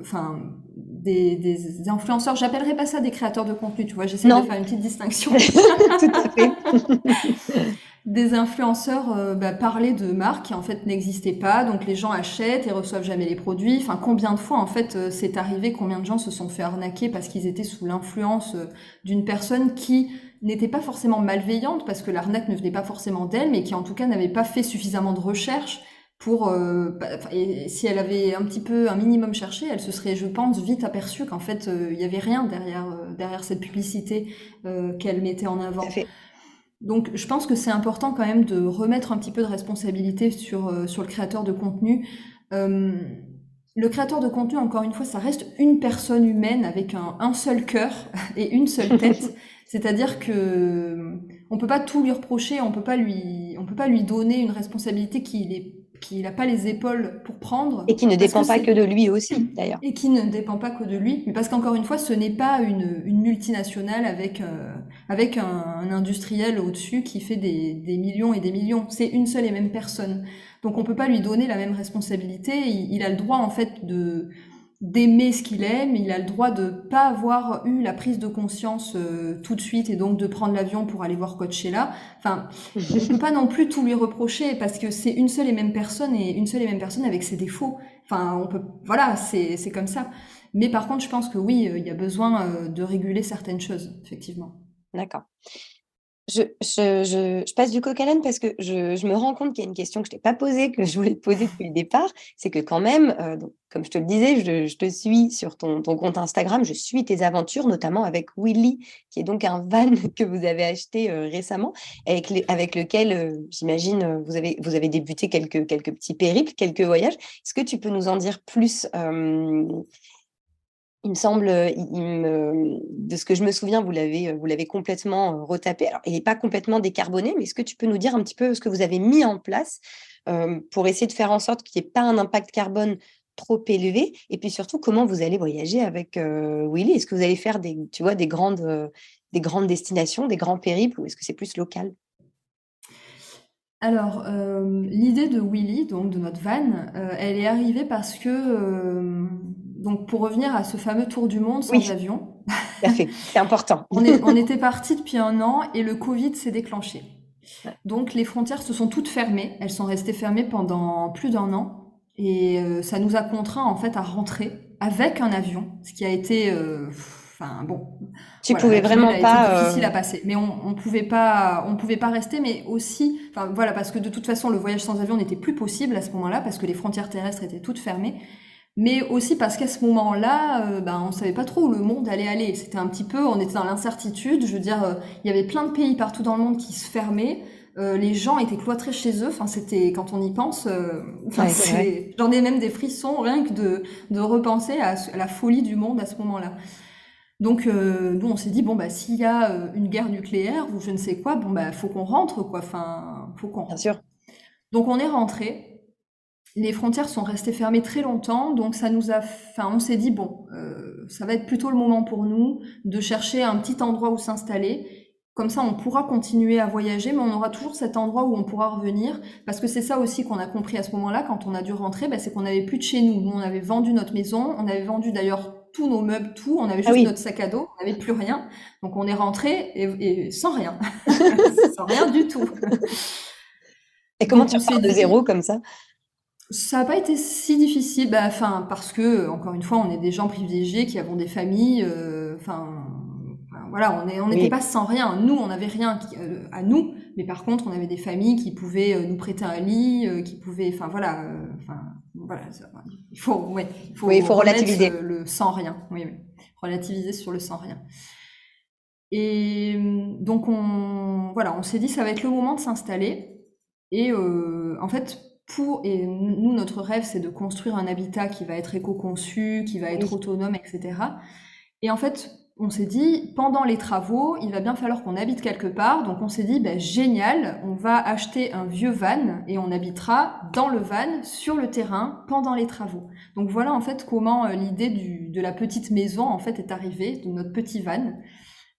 enfin, des, des, influenceurs, j'appellerais pas ça des créateurs de contenu, tu vois, j'essaie de faire une petite distinction. <laughs> Tout à fait. <laughs> des influenceurs euh, bah, parlaient de marques qui en fait n'existaient pas, donc les gens achètent et reçoivent jamais les produits. Enfin, combien de fois en fait euh, c'est arrivé, combien de gens se sont fait arnaquer parce qu'ils étaient sous l'influence euh, d'une personne qui n'était pas forcément malveillante parce que l'arnaque ne venait pas forcément d'elle, mais qui en tout cas n'avait pas fait suffisamment de recherche pour bah, et si elle avait un petit peu un minimum cherché, elle se serait, je pense, vite aperçue qu'en fait il y avait rien derrière derrière cette publicité qu'elle mettait en avant. Donc je pense que c'est important quand même de remettre un petit peu de responsabilité sur, euh, sur le créateur de contenu. Euh, le créateur de contenu, encore une fois, ça reste une personne humaine avec un, un seul cœur <laughs> et une seule tête. <laughs> C'est-à-dire que on peut pas tout lui reprocher, on peut pas lui, on peut pas lui donner une responsabilité qui est qui n'a pas les épaules pour prendre. Et qui ne dépend pas que de lui aussi, d'ailleurs. Et qui ne dépend pas que de lui, mais parce qu'encore une fois, ce n'est pas une, une, multinationale avec, euh, avec un, un industriel au-dessus qui fait des, des, millions et des millions. C'est une seule et même personne. Donc on peut pas lui donner la même responsabilité. Il, il, a le droit, en fait, de d'aimer ce qu'il aime, il a le droit de pas avoir eu la prise de conscience euh, tout de suite et donc de prendre l'avion pour aller voir Coachella. Enfin, on peut pas non plus tout lui reprocher parce que c'est une seule et même personne et une seule et même personne avec ses défauts. Enfin, on peut, voilà, c'est c'est comme ça. Mais par contre, je pense que oui, euh, il y a besoin euh, de réguler certaines choses, effectivement. D'accord. Je, je, je, passe du coq à parce que je, me rends compte qu'il y a une question que je t'ai pas posée, que je voulais te poser depuis le départ. C'est que quand même, euh, donc, comme je te le disais, je, te suis sur ton, ton, compte Instagram, je suis tes aventures, notamment avec Willy, qui est donc un van <laughs> que vous avez acheté euh, récemment, avec, avec lequel, euh, j'imagine, vous avez, vous avez débuté quelques, quelques petits périples, quelques voyages. Est-ce que tu peux nous en dire plus il me semble, de ce que je me souviens, vous l'avez, vous l'avez complètement euh, retapé. Alors, il n'est pas complètement décarboné, mais est-ce que tu peux nous dire un petit peu ce que vous avez mis en place euh, pour essayer de faire en sorte qu'il n'y ait pas un impact carbone trop élevé? Et puis surtout, comment vous allez voyager avec euh, Willy? Est-ce que vous allez faire des, tu vois, des grandes, des grandes destinations, des grands périples, ou est-ce que c'est plus local? Alors, l'idée de Willy, donc de notre van, elle est arrivée parce que donc pour revenir à ce fameux tour du monde sans avion. c'est important. <laughs> on, est, on, <laughs> était parti depuis un an et le Covid s'est déclenché. Donc les frontières se sont toutes fermées. Elles sont restées fermées pendant plus d'un an et euh, ça nous a contraints en fait à rentrer avec un avion, ce qui a été, euh, enfin bon. Tu pouvais vraiment pas. Euh, difficile à passer, mais on, on pouvait pas, on pouvait pas rester, mais aussi, enfin voilà, parce que de toute façon le voyage sans avion n'était plus possible à ce moment-là parce que les frontières terrestres étaient toutes fermées mais aussi parce qu'à ce moment-là, euh, ben, on savait pas trop où le monde allait aller. C'était un petit peu, on était dans l'incertitude. Je veux dire, euh, il y avait plein de pays partout dans le monde qui se fermaient. Euh, les gens étaient cloîtrés chez eux. Enfin, c'était quand on y pense. Euh, j'en ai même des frissons rien que de, de repenser à, la folie du monde à ce moment-là. Donc, nous, on s'est dit bon bah s'il y a une guerre nucléaire ou je ne sais quoi, bon bah faut qu'on rentre quoi. Enfin, faut qu'on. Bien sûr. Donc on est rentré les frontières sont restées fermées très longtemps, donc ça nous a, enfin, on s'est dit bon, euh, ça va être plutôt le moment pour nous de chercher un petit endroit où s'installer. Comme ça, on pourra continuer à voyager, mais on aura toujours cet endroit où on pourra revenir, parce que c'est ça aussi qu'on a compris à ce moment-là, quand on a dû rentrer, bah, c'est qu'on n'avait plus de chez nous. Nous, on avait vendu notre maison, on avait vendu d'ailleurs tous nos meubles, tout, on avait ah juste notre sac à dos, on n'avait plus rien. Donc on est rentré et, sans rien, <laughs> sans rien du tout. Et comment tu fais de zéro comme ça? Ça n'a pas été si difficile, bah, enfin parce que encore une fois, on est des gens privilégiés qui avons des familles. Euh, enfin, voilà, on n'était pas sans rien. Nous, on n'avait rien euh, à nous, mais par contre, on avait des familles qui pouvaient euh, nous prêter un lit, qui pouvaient, enfin voilà, enfin voilà, il faut, ouais, il faut, il faut relativiser le sans rien. Oui, oui, relativiser sur le sans rien. Et donc on, voilà, on s'est dit ça va être le moment de s'installer. Et en fait, pour, et nous, notre rêve, c'est de construire un habitat qui va être éco-conçu, qui va être autonome, etc. Et en fait, on s'est dit, pendant les travaux, il va bien falloir qu'on habite quelque part. Donc on s'est dit, ben, génial, on va acheter un vieux van et on habitera dans le van, sur le terrain, pendant les travaux. Donc voilà en fait comment euh, l'idée de la petite maison en fait est arrivée, de notre petit van.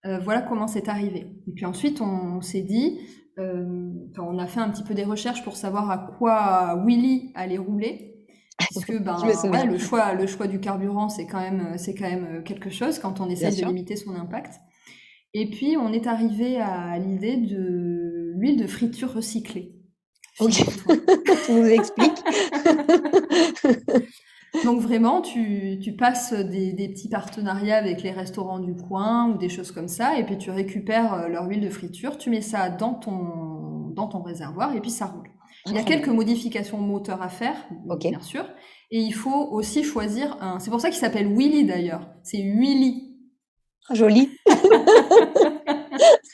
Euh, voilà comment c'est arrivé. Et puis ensuite, on s'est dit, euh, on a fait un petit peu des recherches pour savoir à quoi Willy allait rouler. Puisque <laughs> ben, le, choix, le choix du carburant, c'est quand, même, c'est quand même quelque chose quand on essaie de limiter son impact. Et puis, on est arrivé à l'idée de l'huile de friture recyclée. Ok, tu nous expliques Donc vraiment, tu, passes des, petits partenariats avec les restaurants du coin ou des choses comme ça, et puis tu récupères euh, leur huile de friture, tu mets ça dans ton, dans ton réservoir, et puis ça roule. Il y a quelques modifications moteur à faire, bien sûr, et il faut aussi choisir un... C'est pour ça qu'il s'appelle Willy d'ailleurs, c'est Willy. <laughs> Ah, joli.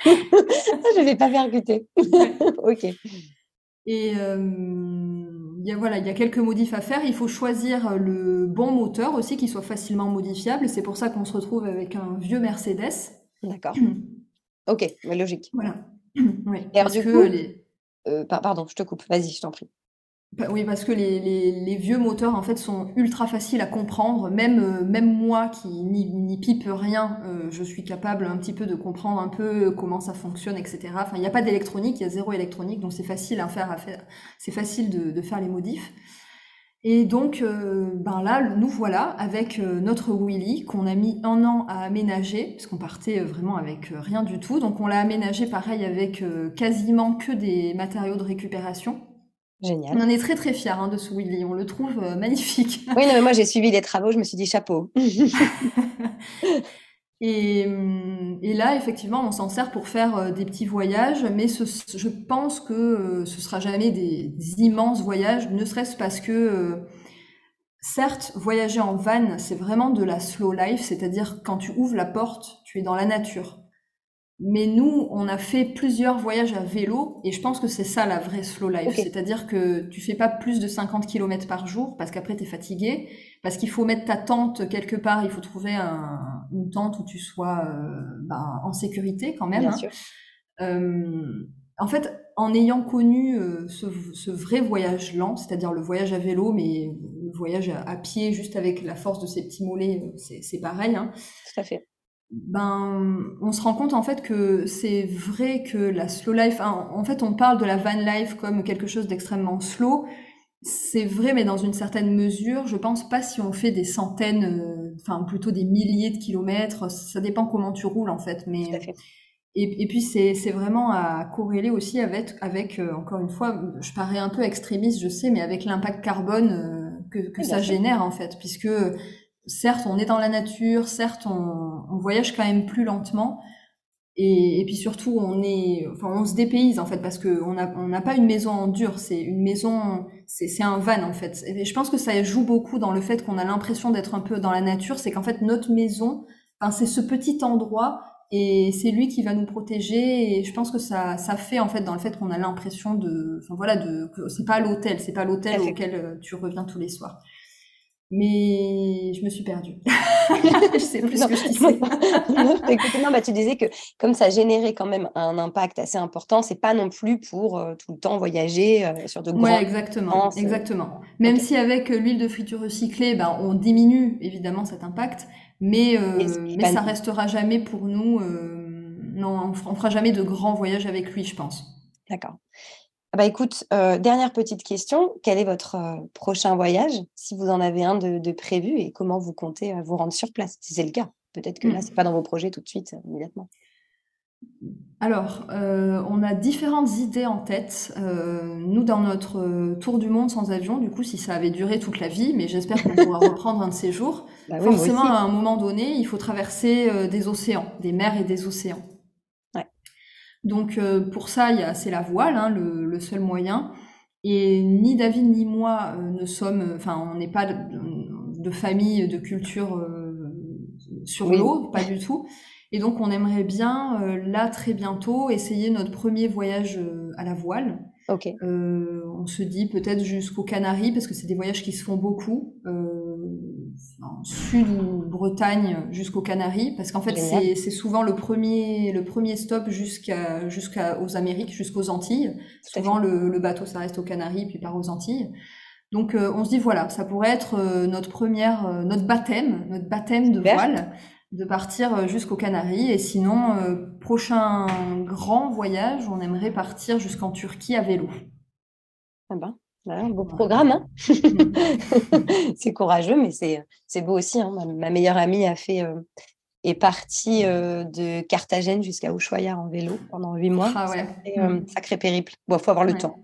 Je ne vais pas percuter. <laughs> ok. Et euh, il y a, voilà, il y a quelques modifs à faire. Il faut choisir le bon moteur aussi qui soit facilement modifiable. C'est pour ça qu'on se retrouve avec un vieux Mercedes. D'accord. <clears throat> ok, logique. Voilà. <clears throat> oui, Et du coup, les... Euh, pardon, je te coupe. Vas-y, je t'en prie. Bah oui, parce que les, vieux moteurs en fait sont ultra faciles à comprendre. Même euh, moi qui n'y pipe rien, euh, je suis capable un petit peu de comprendre un peu comment ça fonctionne, etc. Enfin, il n'y a pas d'électronique, il y a zéro électronique, donc c'est facile à faire. À faire c'est facile de, faire les modifs. Et donc, euh, ben là, nous voilà avec notre Willy qu'on a mis un an à aménager, parce qu'on partait vraiment avec rien du tout. Donc, on l'a aménagé pareil avec quasiment que des matériaux de récupération. Génial. On en est très très fiers hein, de ce Willy, on le trouve magnifique. <laughs> Oui, non, mais moi j'ai suivi les travaux, je me suis dit chapeau. <laughs> Hum, et, là, effectivement, on s'en sert pour faire euh, des petits voyages, mais je pense que euh, ce sera jamais des, immenses voyages, ne serait-ce parce que, euh, certes, voyager en van, c'est vraiment de la slow life, c'est-à-dire quand tu ouvres la porte, tu es dans la nature. Mais nous, on a fait plusieurs voyages à vélo et je pense que c'est ça la vraie slow life. C'est-à-dire que tu fais pas plus de 50 km par jour parce qu'après tu es fatigué, parce qu'il faut mettre ta tente quelque part, il faut trouver une tente où tu sois euh, ben, en sécurité quand même. Hein. Euh, en fait, en ayant connu euh, ce, vrai voyage lent, c'est-à-dire le voyage à vélo, mais le voyage à, pied juste avec la force de ses petits mollets, c'est pareil. Hein. Tout à fait ben, on se rend compte en fait que c'est vrai que la slow life, en fait, on parle de la van life comme quelque chose d'extrêmement slow. C'est vrai, mais dans une certaine mesure, je pense pas si on fait des centaines, euh, enfin plutôt des milliers de kilomètres. Ça dépend comment tu roules en fait, mais Et, puis c'est vraiment à corréler aussi avec, avec euh, encore une fois, je parais un peu extrémiste, je sais, mais avec l'impact carbone euh, que, que ça génère en fait, puisque certes, on est dans la nature, certes, on, voyage quand même plus lentement. Et, puis surtout, on est, enfin, on se dépayse en fait parce que on n'a on pas une maison en dur, c'est une maison, c'est un van en fait. Et je pense que ça joue beaucoup dans le fait qu'on a l'impression d'être un peu dans la nature, c'est qu'en fait notre maison, enfin, c'est ce petit endroit et c'est lui qui va nous protéger. Et je pense que ça, ça fait en fait dans le fait qu'on a l'impression de, enfin voilà, de, c'est pas l'hôtel, c'est pas l'hôtel auquel euh, tu reviens tous les soirs. Mais je me suis perdue. <laughs> je sais plus ce que je disais. non, <laughs> bah, tu disais que comme ça générait quand même un impact assez important, c'est pas non plus pour euh, tout le temps voyager euh, sur de grands. Ouais, exactement, exactement. Même si avec euh, l'huile de friture recyclée, ben, on diminue évidemment cet impact, mais, mais ça restera jamais pour nous. non, on fera jamais de grands voyages avec lui, je pense. D'accord. Ah bah écoute, euh, dernière petite question. Quel est votre euh, prochain voyage, si vous en avez un de, prévu, et comment vous comptez euh, vous rendre sur place, si c'est le cas Peut-être que là, ce n'est pas dans vos projets tout de suite, immédiatement. Alors, on a différentes idées en tête. nous, dans notre tour du monde sans avion, du coup, si ça avait duré toute la vie, mais j'espère qu'on pourra <laughs> reprendre un de ces jours, bah forcément, à un moment donné, il faut traverser des océans, des mers et des océans. Donc euh, pour ça, c'est la voile, hein, le, seul moyen. Et ni David ni moi euh, ne sommes, enfin, on n'est pas de, famille, de culture euh, sur l'eau, pas du tout. Et donc on aimerait bien, là très bientôt, essayer notre premier voyage à la voile. Ok. Euh, on se dit peut-être jusqu'aux Canaries parce que c'est des voyages qui se font beaucoup, euh, en sud ou Bretagne jusqu'aux Canaries parce qu'en fait c'est souvent le premier le premier stop jusqu'à jusqu'aux Amériques, jusqu'aux Antilles. Souvent le, le, bateau ça reste aux Canaries puis part aux Antilles. Donc euh, on se dit voilà ça pourrait être euh, notre première euh, notre baptême notre baptême de voile de partir jusqu'aux Canaries. Et sinon, prochain grand voyage, on aimerait partir jusqu'en Turquie à vélo. Ah ben, un beau programme. Hein <laughs> c'est courageux, mais c'est beau aussi. Hein. Ma, meilleure amie a fait, euh, est partie de Carthagène jusqu'à Ushuaia en vélo pendant huit mois. Ah ouais. Mm. sacré périple. Il faut avoir le temps.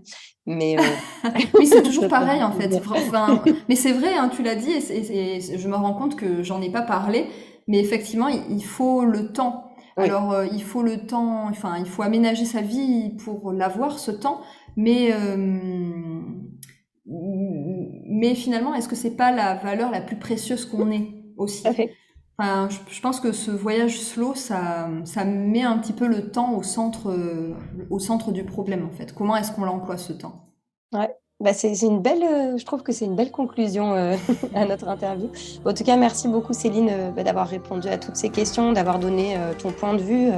Mais <laughs> oui, c'est toujours <laughs> pareil en fait. mais c'est vrai, hein, tu l'as dit, et, je me rends compte que j'en ai pas parlé. Mais effectivement, il faut le temps. Alors, euh, il faut le temps, enfin, il faut aménager sa vie pour l'avoir, ce temps. Mais, euh, mais finalement, est-ce que c'est pas la valeur la plus précieuse qu'on ait aussi? Enfin, je, pense que ce voyage slow, ça, ça met un petit peu le temps au centre, au centre du problème, en fait. Comment est-ce qu'on l'emploie, ce temps? Ouais. Bah c'est une belle, euh, je trouve que c'est une belle conclusion euh, <laughs> à notre interview. En tout cas, merci beaucoup Céline euh, bah, d'avoir répondu à toutes ces questions, d'avoir donné ton point de vue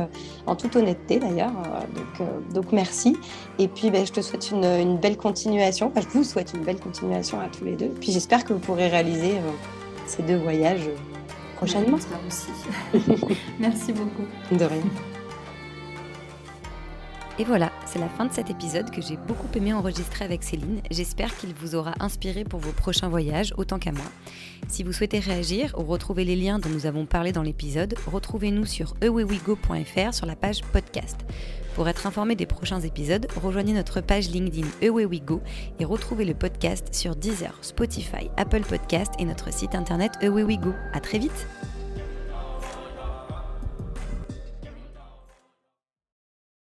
en toute honnêteté d'ailleurs. donc, donc merci. Et puis bah, je te souhaite une, une, belle continuation. Enfin, je vous souhaite une belle continuation à tous les deux. Puis j'espère que vous pourrez réaliser ces deux voyages prochainement. J'espère aussi. <laughs> merci beaucoup. De rien. Et voilà, c'est la fin de cet épisode que j'ai beaucoup aimé enregistrer avec Céline. J'espère qu'il vous aura inspiré pour vos prochains voyages, autant qu'à moi. Si vous souhaitez réagir ou retrouver les liens dont nous avons parlé dans l'épisode, retrouvez-nous sur ewewigo.fr sur la page podcast. Pour être informé des prochains épisodes, rejoignez notre page LinkedIn ewewigo et retrouvez le podcast sur Deezer, Spotify, Apple Podcast et notre site internet ewewigo. À très vite!